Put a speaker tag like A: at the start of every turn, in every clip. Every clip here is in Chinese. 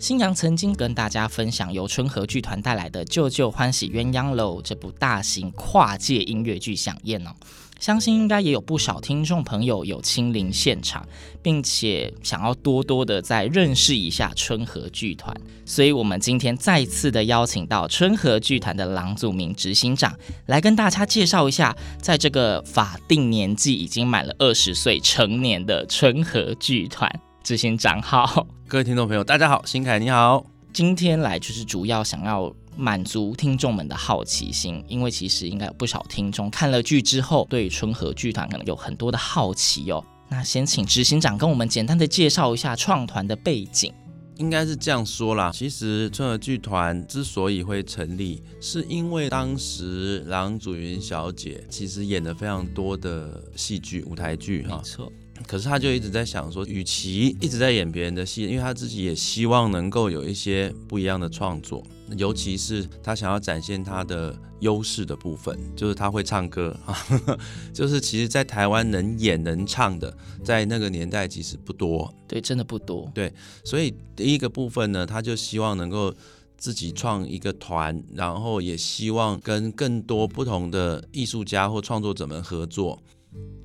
A: 新阳曾经跟大家分享由春和剧团带来的《旧旧欢喜鸳鸯楼》这部大型跨界音乐剧饗宴哦，相信应该也有不少听众朋友有亲临现场，并且想要多多的再认识一下春和剧团，所以我们今天再次的邀请到春和剧团的郎祖明执行长来跟大家介绍一下，在这个法定年纪已经满了二十岁成年的春和剧团。执行长好。
B: 各位听众朋友，大家好，新凯你好。
A: 今天来就是主要想要满足听众们的好奇心，因为其实应该有不少听众看了剧之后，对春和剧团可能有很多的好奇哦。那先请执行长跟我们简单的介绍一下创团的背景。
B: 应该是这样说啦，其实春和剧团之所以会成立，是因为当时郎祖云小姐其实演了非常多的戏剧、舞台剧哈。
A: 没错，
B: 可是他就一直在想说，与其一直在演别人的戏，因为他自己也希望能够有一些不一样的创作，尤其是他想要展现他的优势的部分，就是他会唱歌啊，就是其实，在台湾能演能唱的，在那个年代其实不多，
A: 对，真的不多。
B: 对所以第一个部分呢，他就希望能够自己创一个团，然后也希望跟更多不同的艺术家或创作者们合作。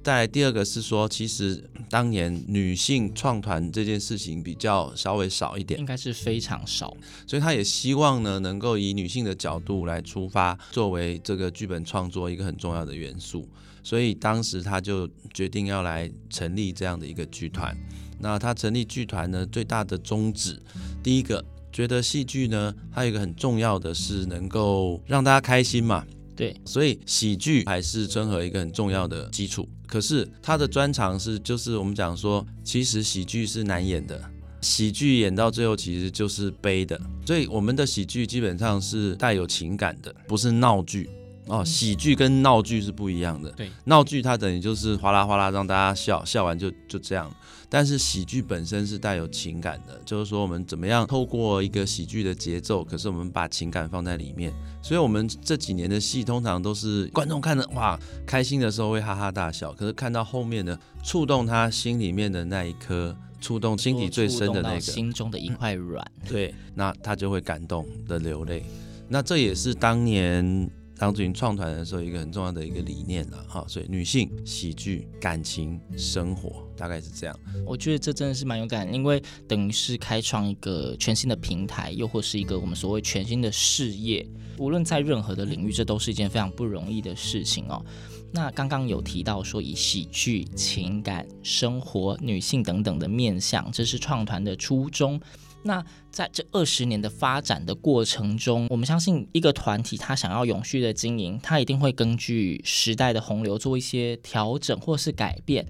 B: 再来第二个是说，其实当年女性创团这件事情比较稍微少一点
A: 应，该是非常少。
B: 所以他也希望呢，能够以女性的角度来出发，作为这个剧本创作一个很重要的元素。所以当时他就决定要来成立这样的一个剧团。那他成立剧团呢，最大的宗旨，第一个觉得戏剧呢，它有一个很重要的是能够让大家开心嘛。
A: 对，
B: 所以喜剧还是春和一个很重要的基础。可是他的专长是，就是我们讲说，其实喜剧是难演的，喜剧演到最后其实就是悲的。所以我们的喜剧基本上是带有情感的，不是闹剧哦。喜剧跟闹剧是不一样的。
A: 对，
B: 闹剧它等于就是哗啦哗啦让大家笑，笑完就就这样。但是喜剧本身是带有情感的，就是说我们怎么样透过一个喜剧的节奏，可是我们把情感放在里面。所以，我们这几年的戏通常都是观众看的哇，开心的时候会哈哈大笑，可是看到后面的触动他心里面的那一颗，触动心底最深的那个，
A: 心中的一块软。
B: 对，那他就会感动的流泪。那这也是当年郎祖筠创团的时候一个很重要的一个理念了哈。所以，女性喜剧、感情、生活。大概是这样，
A: 我觉得这真的是蛮勇敢，因为等于是开创一个全新的平台，又或是一个我们所谓全新的事业。无论在任何的领域，这都是一件非常不容易的事情哦。那刚刚有提到说，以喜剧、情感、生活、女性等等的面向，这是创团的初衷。那在这二十年的发展的过程中，我们相信一个团体，它想要永续的经营，它一定会根据时代的洪流做一些调整或是改变。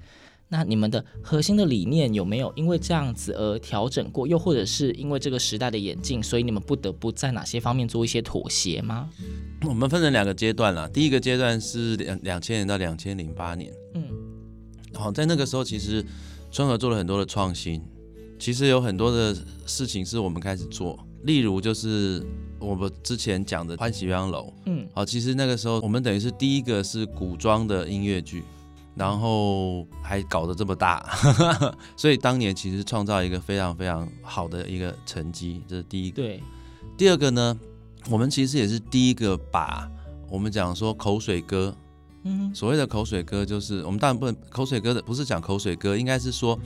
A: 那你们的核心的理念有没有因为这样子而调整过？又或者是因为这个时代的演进，所以你们不得不在哪些方面做一些妥协吗？
B: 我们分成两个阶段啦。第一个阶段是两两千年到两千零八年，嗯，好，在那个时候其实春和做了很多的创新，其实有很多的事情是我们开始做，例如就是我们之前讲的《欢喜鸳鸯楼》，嗯，好，其实那个时候我们等于是第一个是古装的音乐剧。然后还搞得这么大，所以当年其实创造一个非常非常好的一个成绩，这是第一个。
A: 对，
B: 第二个呢，我们其实也是第一个把我们讲说口水歌，嗯，所谓的口水歌就是我们当然不能口水歌的，不是讲口水歌，应该是说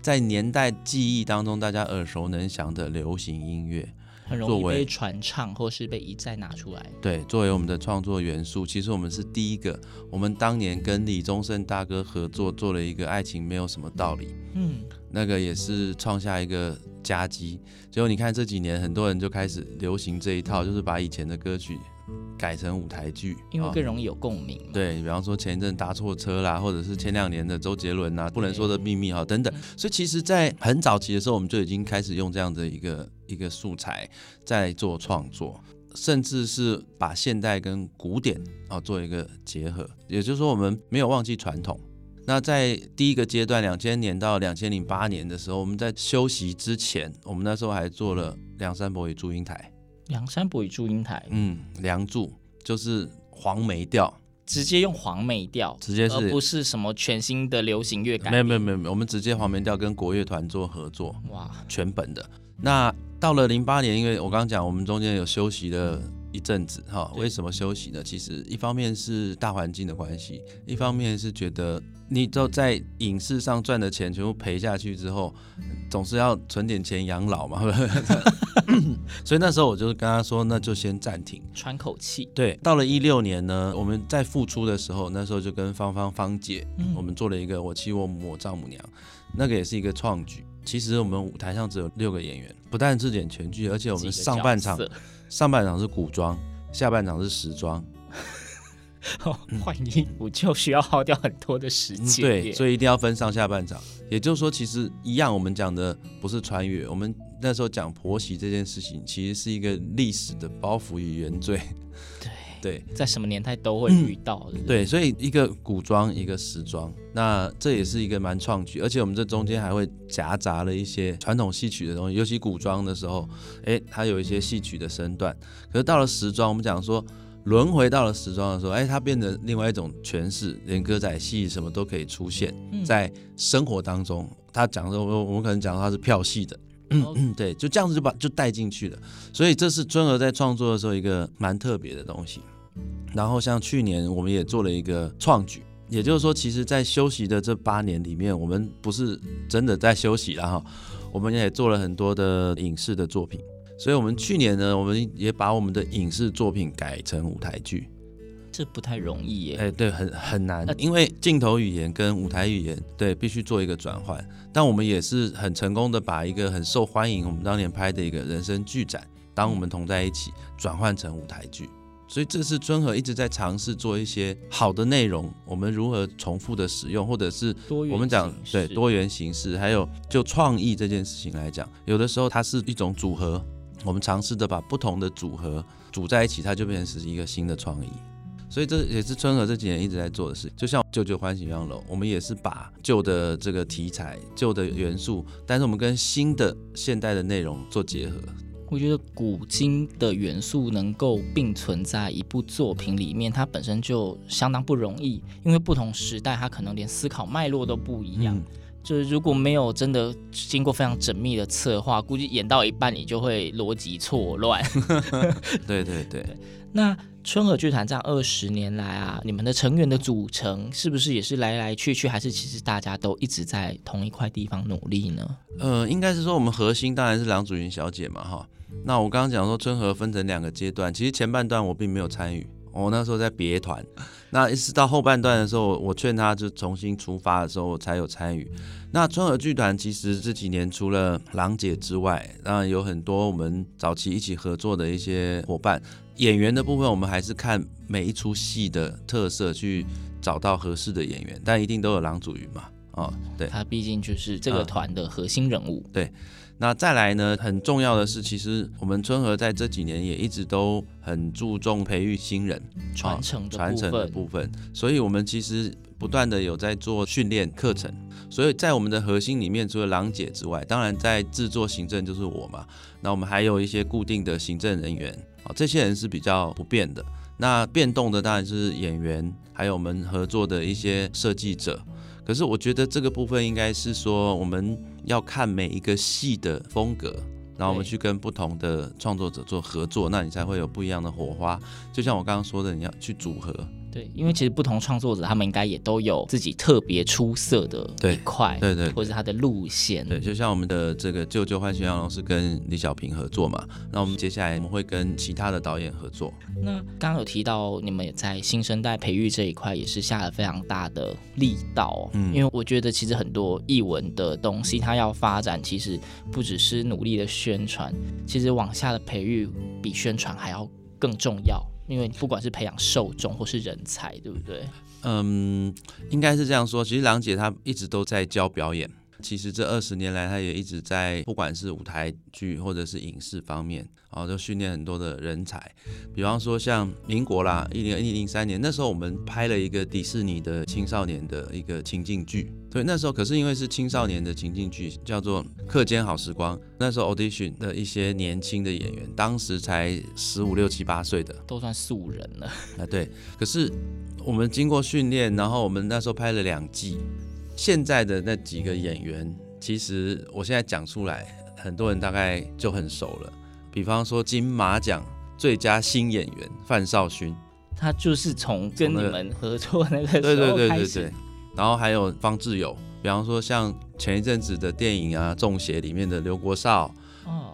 B: 在年代记忆当中大家耳熟能详的流行音乐。
A: 很容易被传唱或是被一再拿出来。
B: 对，作为我们的创作元素，其实我们是第一个。我们当年跟李宗盛大哥合作做了一个《爱情没有什么道理》，嗯，那个也是创下一个佳绩。结果你看这几年，很多人就开始流行这一套，就是把以前的歌曲。改成舞台剧，
A: 因为更容易有共鸣。
B: 对，比方说前一阵搭错车啦，或者是前两年的周杰伦啊，不能说的秘密哈等等。所以其实，在很早期的时候，我们就已经开始用这样的一个一个素材在做创作，甚至是把现代跟古典啊做一个结合。也就是说，我们没有忘记传统。那在第一个阶段，两千年到两千零八年的时候，我们在休息之前，我们那时候还做了《梁山伯与祝英台》。
A: 梁山伯与祝英台，
B: 嗯，梁祝就是黄梅调，
A: 直接用黄梅调，
B: 直接是，而
A: 不是什么全新的流行乐感。
B: 没有没有没有，我们直接黄梅调跟国乐团做合作，哇，全本的。那到了零八年，因为我刚刚讲，我们中间有休息了一阵子，哈，为什么休息呢？其实一方面是大环境的关系，一方面是觉得。你都在影视上赚的钱全部赔下去之后，总是要存点钱养老嘛，所以那时候我就跟他说，那就先暂停，
A: 喘口气。
B: 对，到了一六年呢，我们在复出的时候，那时候就跟芳芳芳姐，嗯、我们做了一个我妻我母我丈母娘，那个也是一个创举。其实我们舞台上只有六个演员，不但是演全剧，而且我们上半场上半场是古装，下半场是时装。
A: 换衣服就需要耗掉很多的时间，
B: 对，所以一定要分上下半场。也就是说，其实一样，我们讲的不是穿越，我们那时候讲婆媳这件事情，其实是一个历史的包袱与原罪。
A: 对
B: 对，
A: 在什么年代都会遇到的。
B: 对，所以一个古装，一个时装，那这也是一个蛮创举，而且我们这中间还会夹杂了一些传统戏曲的东西，尤其古装的时候，哎，它有一些戏曲的身段。可是到了时装，我们讲说。轮回到了时装的时候，哎，它变成另外一种诠释，连歌仔戏什么都可以出现在生活当中。他讲说，我我们可能讲他是票戏的，嗯嗯，对，就这样子就把就带进去了。所以这是尊儿在创作的时候一个蛮特别的东西。然后像去年我们也做了一个创举，也就是说，其实，在休息的这八年里面，我们不是真的在休息了哈，我们也做了很多的影视的作品。所以，我们去年呢，我们也把我们的影视作品改成舞台剧，
A: 这不太容易耶。
B: 哎，对，很很难，因为镜头语言跟舞台语言，对，必须做一个转换。但我们也是很成功的把一个很受欢迎，我们当年拍的一个人生剧展，当我们同在一起，转换成舞台剧。所以，这是春和一直在尝试做一些好的内容，我们如何重复的使用，或者是我们讲对多元形式，还有就创意这件事情来讲，有的时候它是一种组合。我们尝试的把不同的组合组在一起，它就变成是一个新的创意。所以这也是春和这几年一直在做的事。就像旧旧欢喜鸳鸯楼，我们也是把旧的这个题材、旧的元素，但是我们跟新的现代的内容做结合。
A: 我觉得古今的元素能够并存在一部作品里面，它本身就相当不容易，因为不同时代它可能连思考脉络都不一样。嗯就是如果没有真的经过非常缜密的策划，估计演到一半你就会逻辑错乱。
B: 对 对对。
A: 那春和剧团这样二十年来啊，你们的成员的组成是不是也是来来去去，还是其实大家都一直在同一块地方努力呢？
B: 呃，应该是说我们核心当然是梁祖云小姐嘛，哈。那我刚刚讲说春和分成两个阶段，其实前半段我并没有参与。我那时候在别团，那一直到后半段的时候，我劝他就重新出发的时候，我才有参与。那春和剧团其实这几年除了郎姐之外，当然有很多我们早期一起合作的一些伙伴。演员的部分，我们还是看每一出戏的特色去找到合适的演员，但一定都有郎祖云嘛。哦，对，
A: 他毕竟就是这个团的核心人物。
B: 嗯，对。那再来呢？很重要的是，其实我们春和在这几年也一直都很注重培育新人，
A: 传承
B: 传承的部分。所以，我们其实不断的有在做训练课程。所以在我们的核心里面，除了郎姐之外，当然在制作行政就是我嘛。那我们还有一些固定的行政人员，啊，这些人是比较不变的。那变动的当然是演员，还有我们合作的一些设计者。可是我觉得这个部分应该是说，我们要看每一个戏的风格，然后我们去跟不同的创作者做合作，那你才会有不一样的火花。就像我刚刚说的，你要去组合，
A: 对，因为其实不同创作者他们应该也都有自己特别出色的一块，
B: 对对，对，
A: 或者是他的路线。
B: 对，就像我们的这个舅舅欢喜阳是跟李小平合作嘛，那我们接下来我们会跟其他的导演合作。
A: 那刚刚有提到你们也在新生代培育这一块也是下了非常大的力道，嗯，因为我觉得其实很多译文的东西它要发展，其实不只是努力的宣传，其实往下的培育比宣传还要更重要。因为不管是培养受众或是人才，对不对？
B: 嗯，应该是这样说。其实郎姐她一直都在教表演。其实这二十年来，他也一直在，不管是舞台剧或者是影视方面，然后就训练很多的人才。比方说像民国啦，一零一零三年那时候，我们拍了一个迪士尼的青少年的一个情境剧。对，那时候可是因为是青少年的情境剧，叫做《课间好时光》。那时候 audition 的一些年轻的演员，当时才十五六七八岁的，
A: 都算素人了。
B: 啊，对。可是我们经过训练，然后我们那时候拍了两季。现在的那几个演员，其实我现在讲出来，很多人大概就很熟了。比方说金马奖最佳新演员范少勋，
A: 他就是从跟你们合作那个时候开始。
B: 对对对对对。然后还有方志友，比方说像前一阵子的电影啊《中邪》里面的刘国少。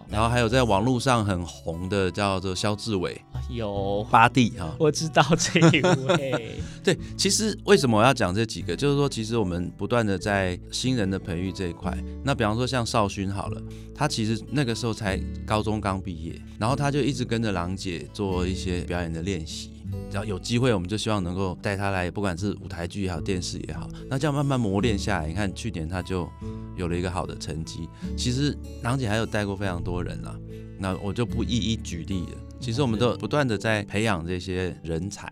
B: 哦，然后还有在网络上很红的叫做肖志伟，
A: 有
B: 巴蒂哈，
A: 我知道这一位。
B: 对，其实为什么我要讲这几个？就是说，其实我们不断的在新人的培育这一块。那比方说像少勋好了，他其实那个时候才高中刚毕业，然后他就一直跟着郎姐做一些表演的练习。只要有机会，我们就希望能够带他来，不管是舞台剧也好，电视也好，那这样慢慢磨练下来，你看去年他就有了一个好的成绩。其实郎姐还有带过非常多人啦，那我就不一一举例了。其实我们都不断的在培养这些人才，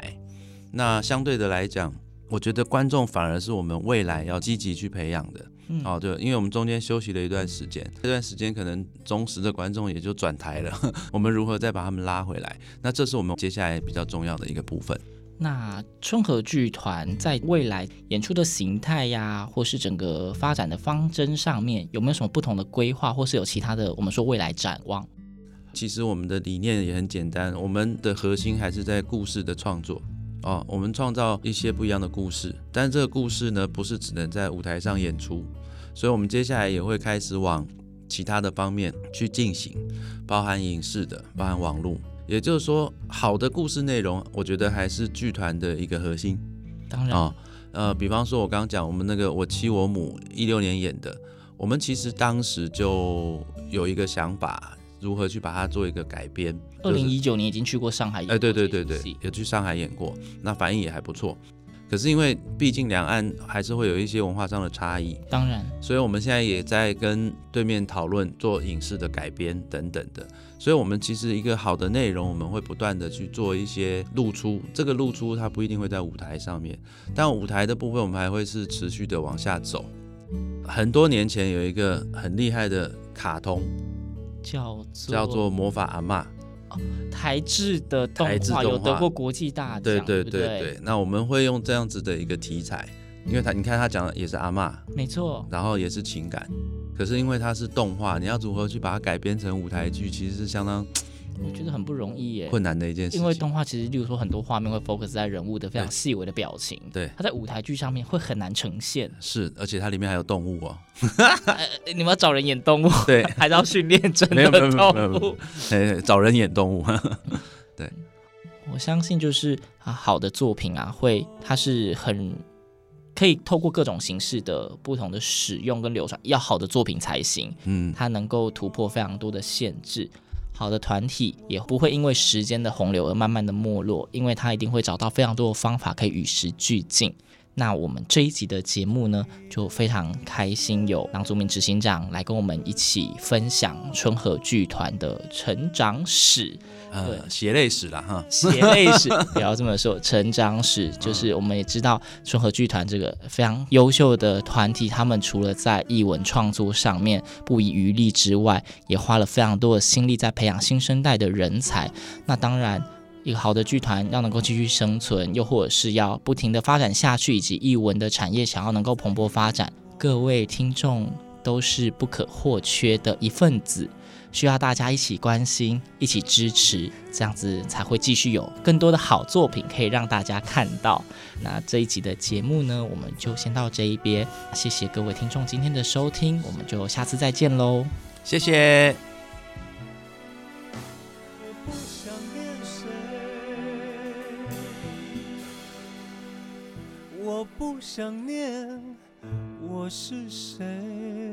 B: 那相对的来讲，我觉得观众反而是我们未来要积极去培养的。嗯、哦，对，因为我们中间休息了一段时间，这段时间可能忠实的观众也就转台了。我们如何再把他们拉回来？那这是我们接下来比较重要的一个部分。
A: 那春和剧团在未来演出的形态呀，或是整个发展的方针上面，有没有什么不同的规划，或是有其他的我们说未来展望？
B: 其实我们的理念也很简单，我们的核心还是在故事的创作。哦，我们创造一些不一样的故事，但这个故事呢，不是只能在舞台上演出，所以我们接下来也会开始往其他的方面去进行，包含影视的，包含网络。也就是说，好的故事内容，我觉得还是剧团的一个核心。
A: 当然，哦，
B: 呃，比方说，我刚刚讲我们那个我妻我母一六年演的，我们其实当时就有一个想法。如何去把它做一个改编？
A: 二零一九年已经去过上海演过，哎，对对对对，
B: 有去上海演过，那反应也还不错。可是因为毕竟两岸还是会有一些文化上的差异，
A: 当然，
B: 所以我们现在也在跟对面讨论做影视的改编等等的。所以，我们其实一个好的内容，我们会不断的去做一些露出。这个露出它不一定会在舞台上面，但舞台的部分我们还会是持续的往下走。很多年前有一个很厉害的卡通。
A: 叫做
B: 叫做魔法阿嬷，
A: 哦，台制的动画有得过国际大奖，
B: 对对对对，对。那我们会用这样子的一个题材，因为他你看他讲的也是阿嬷，
A: 没错，
B: 然后也是情感，可是因为它是动画，你要如何去把它改编成舞台剧，其实是相当。
A: 我觉得很不容易耶，
B: 困难的一件事。
A: 因为动画其实，例如说很多画面会 focus 在人物的非常细微的表情，
B: 对，
A: 它在舞台剧上面会很难呈现。
B: 是，而且它里面还有动物哦。
A: 呃、你们要找人演动物，
B: 对，
A: 还是要训练真的动物？
B: 哎，找人演动物。对，
A: 我相信就是啊，好的作品啊，会它是很可以透过各种形式的不同的使用跟流传，要好的作品才行。嗯，它能够突破非常多的限制。好的团体也不会因为时间的洪流而慢慢的没落，因为他一定会找到非常多的方法可以与时俱进。那我们这一集的节目呢，就非常开心有郎祖珉执行长来跟我们一起分享春和剧团的成长史，
B: 呃，血泪史了哈，
A: 血泪史 不要这么说，成长史就是我们也知道春和剧团这个非常优秀的团体，他们除了在译文创作上面不遗余力之外，也花了非常多的心力在培养新生代的人才。那当然。一个好的剧团要能够继续生存，又或者是要不停的发展下去，以及艺文的产业想要能够蓬勃发展，各位听众都是不可或缺的一份子。需要大家一起关心、一起支持，这样子才会继续有更多的好作品可以让大家看到。那这一集的节目呢，我们就先到这一边。谢谢各位听众今天的收听，我们就下次再见
C: 喽。谢
B: 谢。不想念谁，我不想念我是谁。